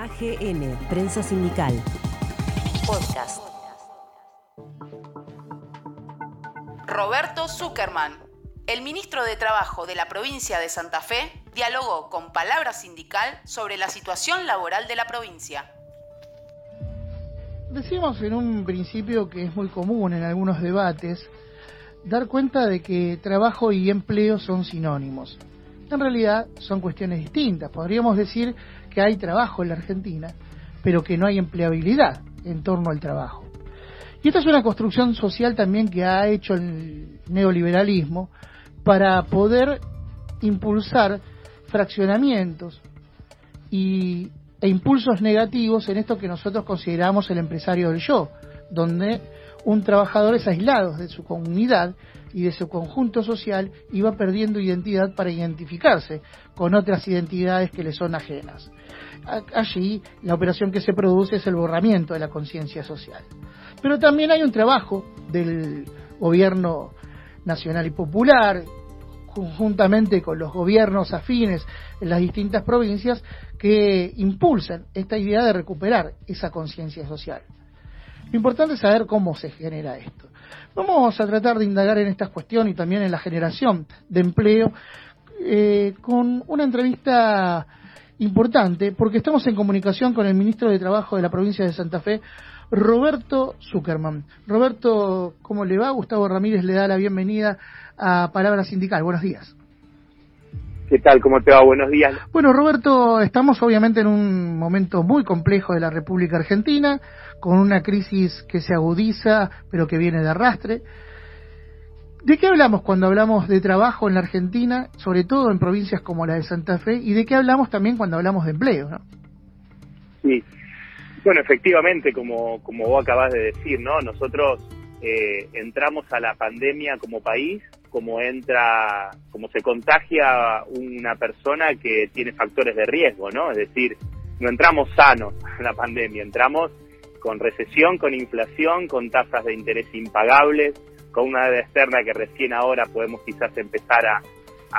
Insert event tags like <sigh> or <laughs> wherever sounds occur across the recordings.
AGN, Prensa Sindical. Podcast. Roberto Zuckerman, el ministro de Trabajo de la provincia de Santa Fe, dialogó con Palabra Sindical sobre la situación laboral de la provincia. Decíamos en un principio que es muy común en algunos debates dar cuenta de que trabajo y empleo son sinónimos. En realidad son cuestiones distintas. Podríamos decir que hay trabajo en la Argentina, pero que no hay empleabilidad en torno al trabajo. Y esta es una construcción social también que ha hecho el neoliberalismo para poder impulsar fraccionamientos y e impulsos negativos en esto que nosotros consideramos el empresario del yo, donde un trabajador es aislado de su comunidad y de su conjunto social y va perdiendo identidad para identificarse con otras identidades que le son ajenas. Allí la operación que se produce es el borramiento de la conciencia social. Pero también hay un trabajo del gobierno nacional y popular, conjuntamente con los gobiernos afines en las distintas provincias que impulsan esta idea de recuperar esa conciencia social. Lo importante es saber cómo se genera esto. Vamos a tratar de indagar en esta cuestión y también en la generación de empleo eh, con una entrevista importante, porque estamos en comunicación con el ministro de Trabajo de la provincia de Santa Fe, Roberto Zuckerman. Roberto, ¿cómo le va? Gustavo Ramírez le da la bienvenida a Palabra Sindical. Buenos días. ¿Qué tal? ¿Cómo te va? Buenos días. Bueno, Roberto, estamos obviamente en un momento muy complejo de la República Argentina, con una crisis que se agudiza, pero que viene de arrastre. ¿De qué hablamos cuando hablamos de trabajo en la Argentina, sobre todo en provincias como la de Santa Fe, y de qué hablamos también cuando hablamos de empleo? ¿no? Sí, bueno, efectivamente, como, como vos acabas de decir, ¿no? Nosotros eh, entramos a la pandemia como país, como entra, como se contagia una persona que tiene factores de riesgo, ¿no? Es decir, no entramos sanos <laughs> a la pandemia, entramos con recesión, con inflación, con tasas de interés impagables, con una deuda externa que recién ahora podemos quizás empezar a,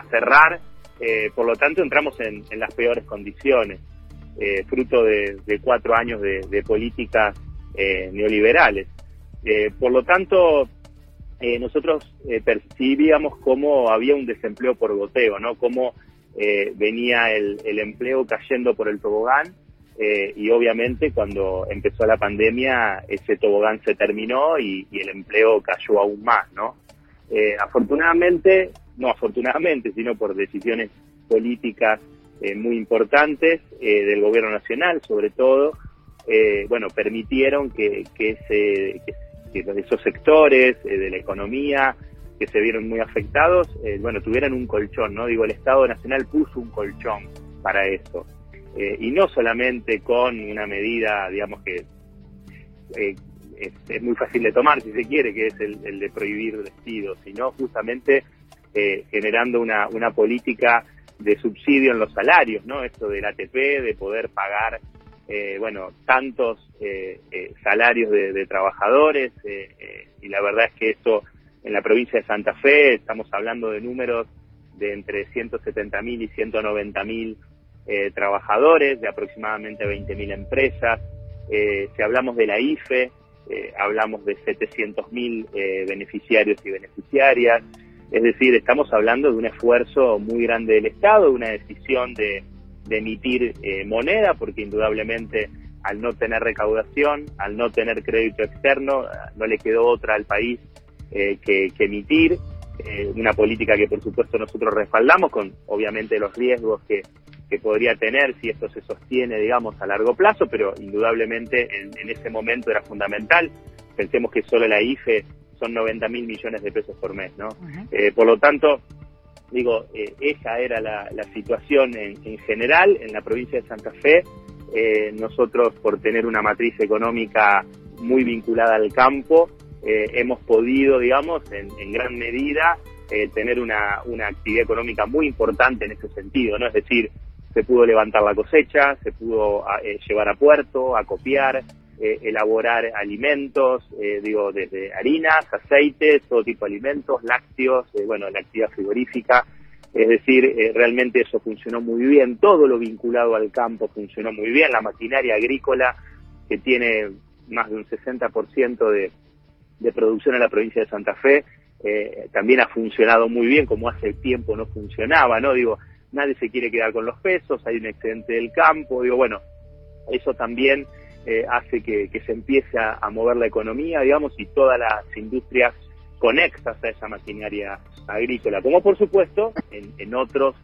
cerrar. Eh, por lo tanto, entramos en las peores condiciones. Eh, fruto de, cuatro años de, políticas eh, neoliberales. Por lo tanto, nosotros percibíamos cómo había un desempleo por goteo, ¿no? Cómo venía el, empleo cayendo por el tobogán y obviamente cuando empezó la pandemia ese tobogán se terminó y, el empleo cayó aún más, ¿no? afortunadamente, no afortunadamente, sino por decisiones políticas eh, muy importantes eh, del gobierno nacional, sobre todo, eh, bueno, permitieron que, que, ese, esos sectores de la economía que se vieron muy afectados, bueno, tuvieran un colchón, ¿no? Digo, el Estado Nacional puso un colchón para eso. y no solamente con una medida, digamos que es, muy fácil de tomar, si se quiere, que es el, de prohibir despidos, sino justamente generando una, una política de subsidio en los salarios, ¿no? Esto del ATP, de poder pagar, eh, bueno, tantos eh, eh, salarios de, trabajadores, y la verdad es que eso en la provincia de Santa Fe estamos hablando de números de entre 170.000 y 190.000 trabajadores, de aproximadamente 20.000 empresas. si hablamos de la IFE, hablamos de 700.000 beneficiarios y beneficiarias. Es decir, estamos hablando de un esfuerzo muy grande del Estado, de una decisión de, emitir eh, moneda, porque indudablemente al no tener recaudación, al no tener crédito externo, no le quedó otra al país eh, que, emitir. Eh, una política que por supuesto nosotros respaldamos con obviamente los riesgos que, podría tener si esto se sostiene, digamos, a largo plazo, pero indudablemente en, en ese momento era fundamental. Pensemos que solo la IFE son 90 mil millones de pesos por mes, ¿no? Eh, por lo tanto, digo, eh, esa era la, situación en, general en la provincia de Santa Fe. Eh, nosotros, por tener una matriz económica muy vinculada al campo, hemos podido, digamos, en, gran medida, tener una, una actividad económica muy importante en ese sentido, ¿no? Es decir, se pudo levantar la cosecha, se pudo llevar a puerto, a copiar, eh, elaborar alimentos, eh, digo, desde harinas, aceites, todo tipo de alimentos, lácteos, eh, bueno, la actividad frigorífica. Es decir, eh, realmente eso funcionó muy bien, todo lo vinculado al campo funcionó muy bien, la maquinaria agrícola que tiene más de un 60% de, de producción en la provincia de Santa Fe, eh, también ha funcionado muy bien como hace tiempo no funcionaba, ¿no? Digo, nadie se quiere quedar con los pesos, hay un excedente del campo, digo, bueno, eso también eh, hace que, se empiece a, mover la economía, digamos, y todas las industrias conexas a esa maquinaria agrícola, como por supuesto en, en otros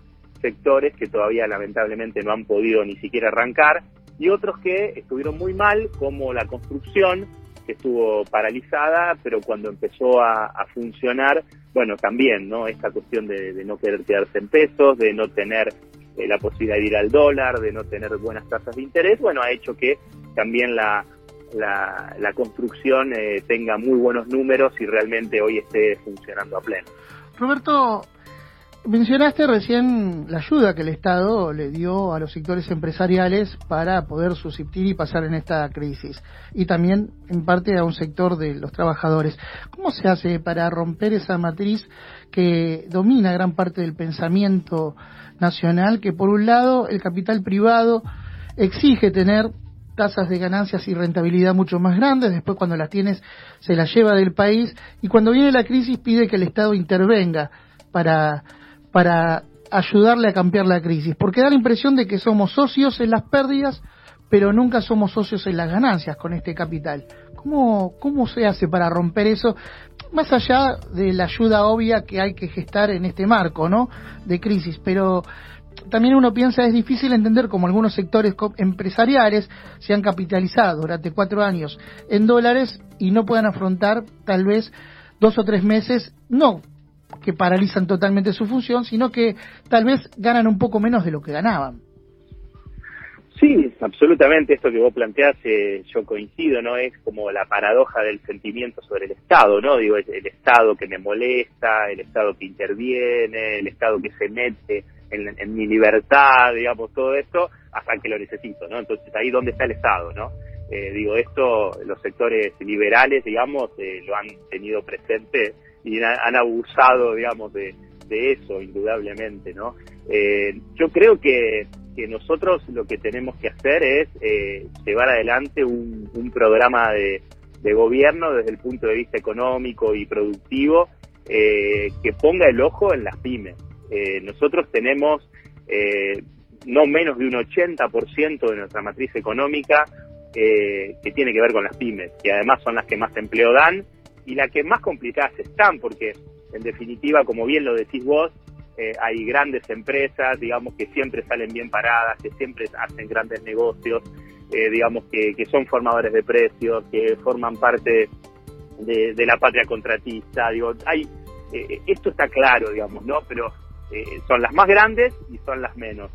sectores que todavía lamentablemente no han podido ni siquiera arrancar, y otros que estuvieron muy mal, como la construcción, que estuvo paralizada, pero cuando empezó a, funcionar, bueno, también, ¿no? Esta cuestión de, no querer quedarse en pesos, de no tener eh, la posibilidad de ir al dólar, de no tener buenas tasas de interés, bueno, ha hecho que también la, la, construcción eh, tenga muy buenos números y realmente hoy esté funcionando a pleno. Roberto, Mencionaste recién la ayuda que el Estado le dio a los sectores empresariales para poder subsistir y pasar en esta crisis, y también en parte a un sector de los trabajadores. ¿Cómo se hace para romper esa matriz que domina gran parte del pensamiento nacional, que por un lado el capital privado exige tener tasas de ganancias y rentabilidad mucho más grandes, después cuando las tienes se las lleva del país, y cuando viene la crisis pide que el Estado intervenga para para ayudarle a cambiar la crisis, porque da la impresión de que somos socios en las pérdidas, pero nunca somos socios en las ganancias con este capital. ¿Cómo, cómo se hace para romper eso? Más allá de la ayuda obvia que hay que gestar en este marco, ¿no? De crisis, pero también uno piensa es difícil entender cómo algunos sectores empresariales se han capitalizado durante cuatro años en dólares y no puedan afrontar tal vez dos o tres meses, no que paralizan totalmente su función, sino que tal vez ganan un poco menos de lo que ganaban. Sí, absolutamente, esto que vos planteás, eh, yo coincido, ¿no? Es como la paradoja del sentimiento sobre el Estado, ¿no? Digo, el Estado que me molesta, el Estado que interviene, el Estado que se mete en, mi libertad, digamos, todo esto, hasta que lo necesito, ¿no? Entonces, ahí dónde está el Estado, ¿no? Eh, digo, esto los sectores liberales, digamos, eh, lo han tenido presente y han abusado, digamos, de, eso, indudablemente, ¿no? Eh, yo creo que, nosotros lo que tenemos que hacer es eh, llevar adelante un, programa de, gobierno desde el punto de vista económico y productivo eh, que ponga el ojo en las pymes. nosotros tenemos no menos de un 80% de nuestra matriz económica que tiene que ver con las pymes, que además son las que más empleo dan y la que más complicadas están, porque en definitiva, como bien lo decís vos, eh, hay grandes empresas, digamos, que siempre salen bien paradas, que siempre hacen grandes negocios, eh, digamos, que, son formadores de precios, que forman parte de, la patria contratista, digo, hay, eh, esto está claro, digamos, ¿no? Pero son las más grandes y son las menos.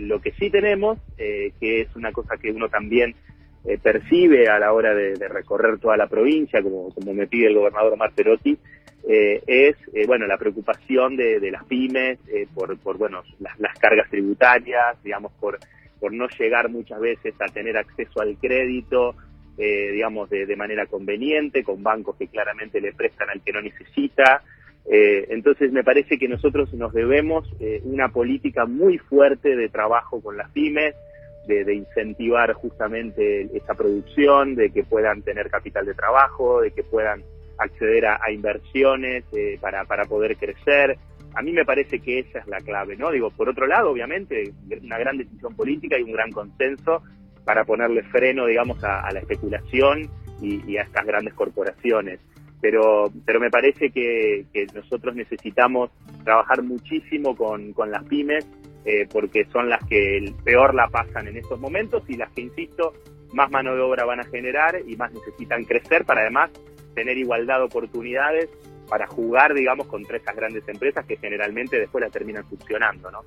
lo que sí tenemos, que es una cosa que uno también eh, percibe a la hora de, recorrer toda la provincia, como, me pide el gobernador Marterotti, eh, es eh, bueno la preocupación de, las pymes por, por bueno las, cargas tributarias, digamos por por no llegar muchas veces a tener acceso al crédito, digamos de, de, manera conveniente, con bancos que claramente le prestan al que no necesita. entonces me parece que nosotros nos debemos una política muy fuerte de trabajo con las pymes, de, incentivar justamente esa producción, de que puedan tener capital de trabajo, de que puedan acceder a, inversiones eh, para, para poder crecer. A mí me parece que esa es la clave, ¿no? Digo, por otro lado, obviamente, una gran decisión política y un gran consenso para ponerle freno, digamos, a, la especulación y, a estas grandes corporaciones. Pero, pero me parece que, que nosotros necesitamos trabajar muchísimo con, con las pymes eh, porque son las que peor la pasan en estos momentos y las que, insisto, más mano de obra van a generar y más necesitan crecer para además tener igualdad de oportunidades para jugar, digamos, contra esas grandes empresas que generalmente después las terminan funcionando, ¿no?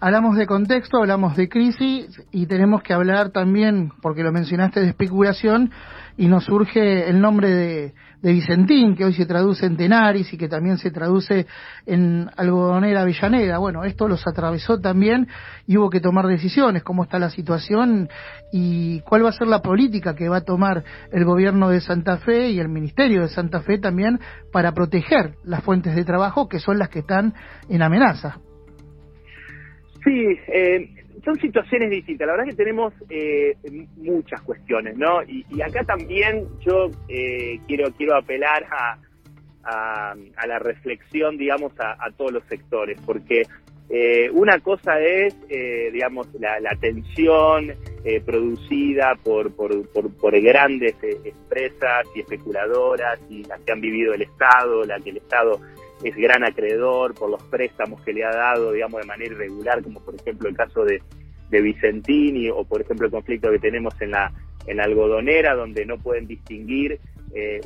Hablamos de contexto, hablamos de crisis y tenemos que hablar también, porque lo mencionaste, de especulación y nos surge el nombre de, de Vicentín, que hoy se traduce en Tenaris y que también se traduce en Algodonera Avellaneda. Bueno, esto los atravesó también y hubo que tomar decisiones, cómo está la situación y cuál va a ser la política que va a tomar el gobierno de Santa Fe y el Ministerio de Santa Fe también para proteger las fuentes de trabajo que son las que están en amenaza. Sí, eh, son situaciones distintas. La verdad es que tenemos eh, muchas cuestiones, ¿no? Y, acá también yo eh, quiero quiero apelar a, a, la reflexión, digamos, a, todos los sectores, porque eh, una cosa es, digamos, la, la tensión producida por, por, por, grandes empresas y especuladoras y las que han vivido el Estado, la que el Estado es gran acreedor por los préstamos que le ha dado, digamos, de manera irregular, como por ejemplo el caso de, de Vicentini o por ejemplo el conflicto que tenemos en la, en algodonera, donde no pueden distinguir eh,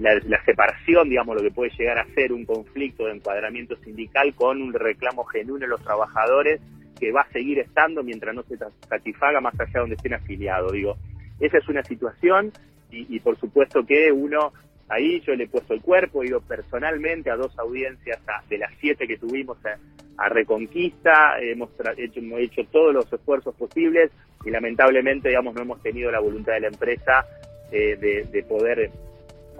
la, separación, digamos, lo que puede llegar a ser un conflicto de encuadramiento sindical con un reclamo genuino de los trabajadores que va a seguir estando mientras no se satisfaga más allá de donde estén afiliados. Digo, esa es una situación y, y por supuesto que uno Ahí yo le he puesto el cuerpo, he ido personalmente a dos audiencias de las siete que tuvimos a, Reconquista, hemos hecho, hemos hecho todos los esfuerzos posibles y lamentablemente, digamos, no hemos tenido la voluntad de la empresa eh, de, poder,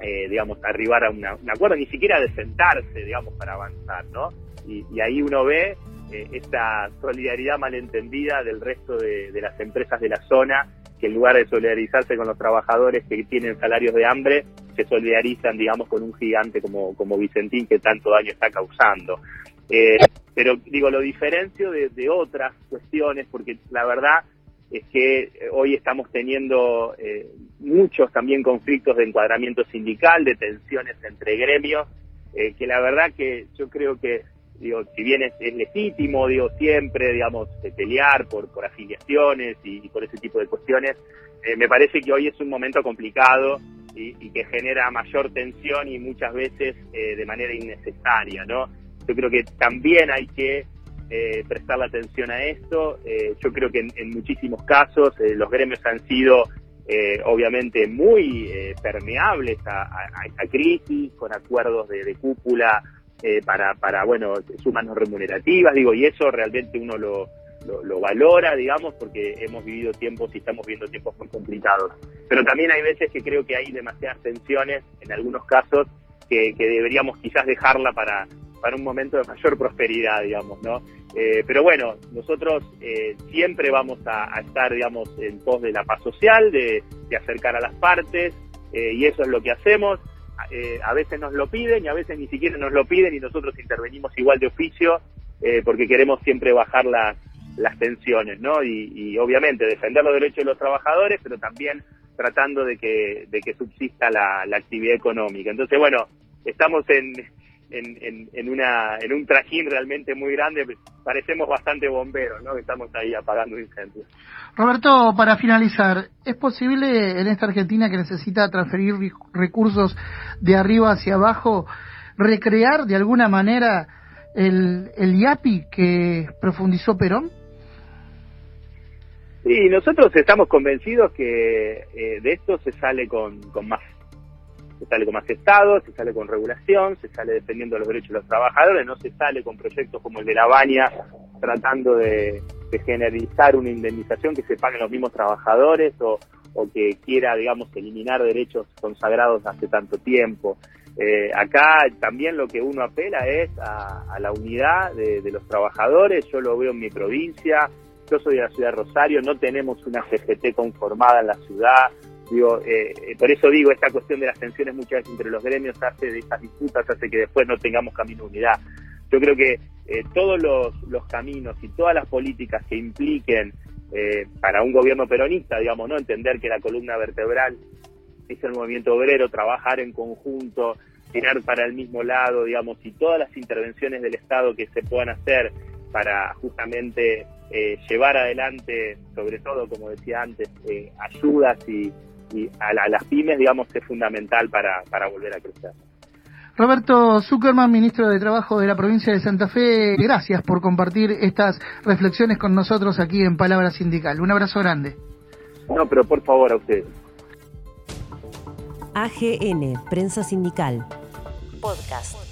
eh, digamos, arribar a un acuerdo, ni siquiera de sentarse, digamos, para avanzar, ¿no? Y, ahí uno ve eh, esta solidaridad malentendida del resto de las empresas de la zona que en lugar de solidarizarse con los trabajadores que tienen salarios de hambre, se solidarizan, digamos, con un gigante como, como Vicentín que tanto daño está causando. Eh, pero digo, lo diferencio de, otras cuestiones, porque la verdad es que hoy estamos teniendo eh, muchos también conflictos de encuadramiento sindical, de tensiones entre gremios, eh, que la verdad que yo creo que digo, si bien es, legítimo, digo, siempre, digamos, pelear por, por afiliaciones y, por ese tipo de cuestiones, eh, me parece que hoy es un momento complicado y, que genera mayor tensión y muchas veces eh, de manera innecesaria, ¿no? Yo creo que también hay que eh, prestar la atención a esto. yo creo que en, muchísimos casos los gremios han sido obviamente muy permeables a, esta crisis, con acuerdos de, de cúpula eh, para, para, bueno, sumas no remunerativas, digo, y eso realmente uno lo, lo, valora, digamos, porque hemos vivido tiempos y estamos viviendo tiempos muy complicados. Pero también hay veces que creo que hay demasiadas tensiones, en algunos casos, que, deberíamos quizás dejarla para, para un momento de mayor prosperidad, digamos, ¿no? Eh, pero bueno, nosotros eh, siempre vamos a, estar, digamos, en pos de la paz social, de, acercar a las partes, y eso es lo que hacemos. Eh, a veces nos lo piden y a veces ni siquiera nos lo piden y nosotros intervenimos igual de oficio eh, porque queremos siempre bajar las, las tensiones, ¿no? Y, obviamente defender los derechos de los trabajadores, pero también tratando de que, de que subsista la, la actividad económica. Entonces, bueno, estamos en, en, en, una, en un trajín realmente muy grande. Parecemos bastante bomberos, ¿no? Estamos ahí apagando incendios. Roberto, para finalizar, ¿es posible en esta Argentina que necesita transferir recursos de arriba hacia abajo, recrear de alguna manera el, el IAPI que profundizó Perón? Sí, nosotros estamos convencidos que eh, de esto se sale con, con más se sale con más Estado, se sale con regulación, se sale defendiendo los derechos de los trabajadores, no se sale con proyectos como el de La Baña tratando de, generalizar una indemnización que se paguen los mismos trabajadores o, que quiera, digamos, eliminar derechos consagrados hace tanto tiempo. Eh, acá también lo que uno apela es a, la unidad de, de, los trabajadores, yo lo veo en mi provincia, yo soy de la ciudad de Rosario, no tenemos una CGT conformada en la ciudad, Digo, eh, eh, por eso digo, esta cuestión de las tensiones muchas veces entre los gremios hace de estas disputas, hace que después no tengamos camino de unidad. Yo creo que eh, todos los, los, caminos y todas las políticas que impliquen para un gobierno peronista, digamos, no entender que la columna vertebral es el movimiento obrero, trabajar en conjunto, tirar para el mismo lado, digamos, y todas las intervenciones del Estado que se puedan hacer para justamente llevar adelante, sobre todo, como decía antes, ayudas y, y a, las pymes, digamos, es fundamental para, para volver a crecer. Roberto Zuckerman, ministro de Trabajo de la provincia de Santa Fe, gracias por compartir estas reflexiones con nosotros aquí en Palabra Sindical. Un abrazo grande. No, pero por favor a ustedes. AGN, Prensa Sindical. Podcast.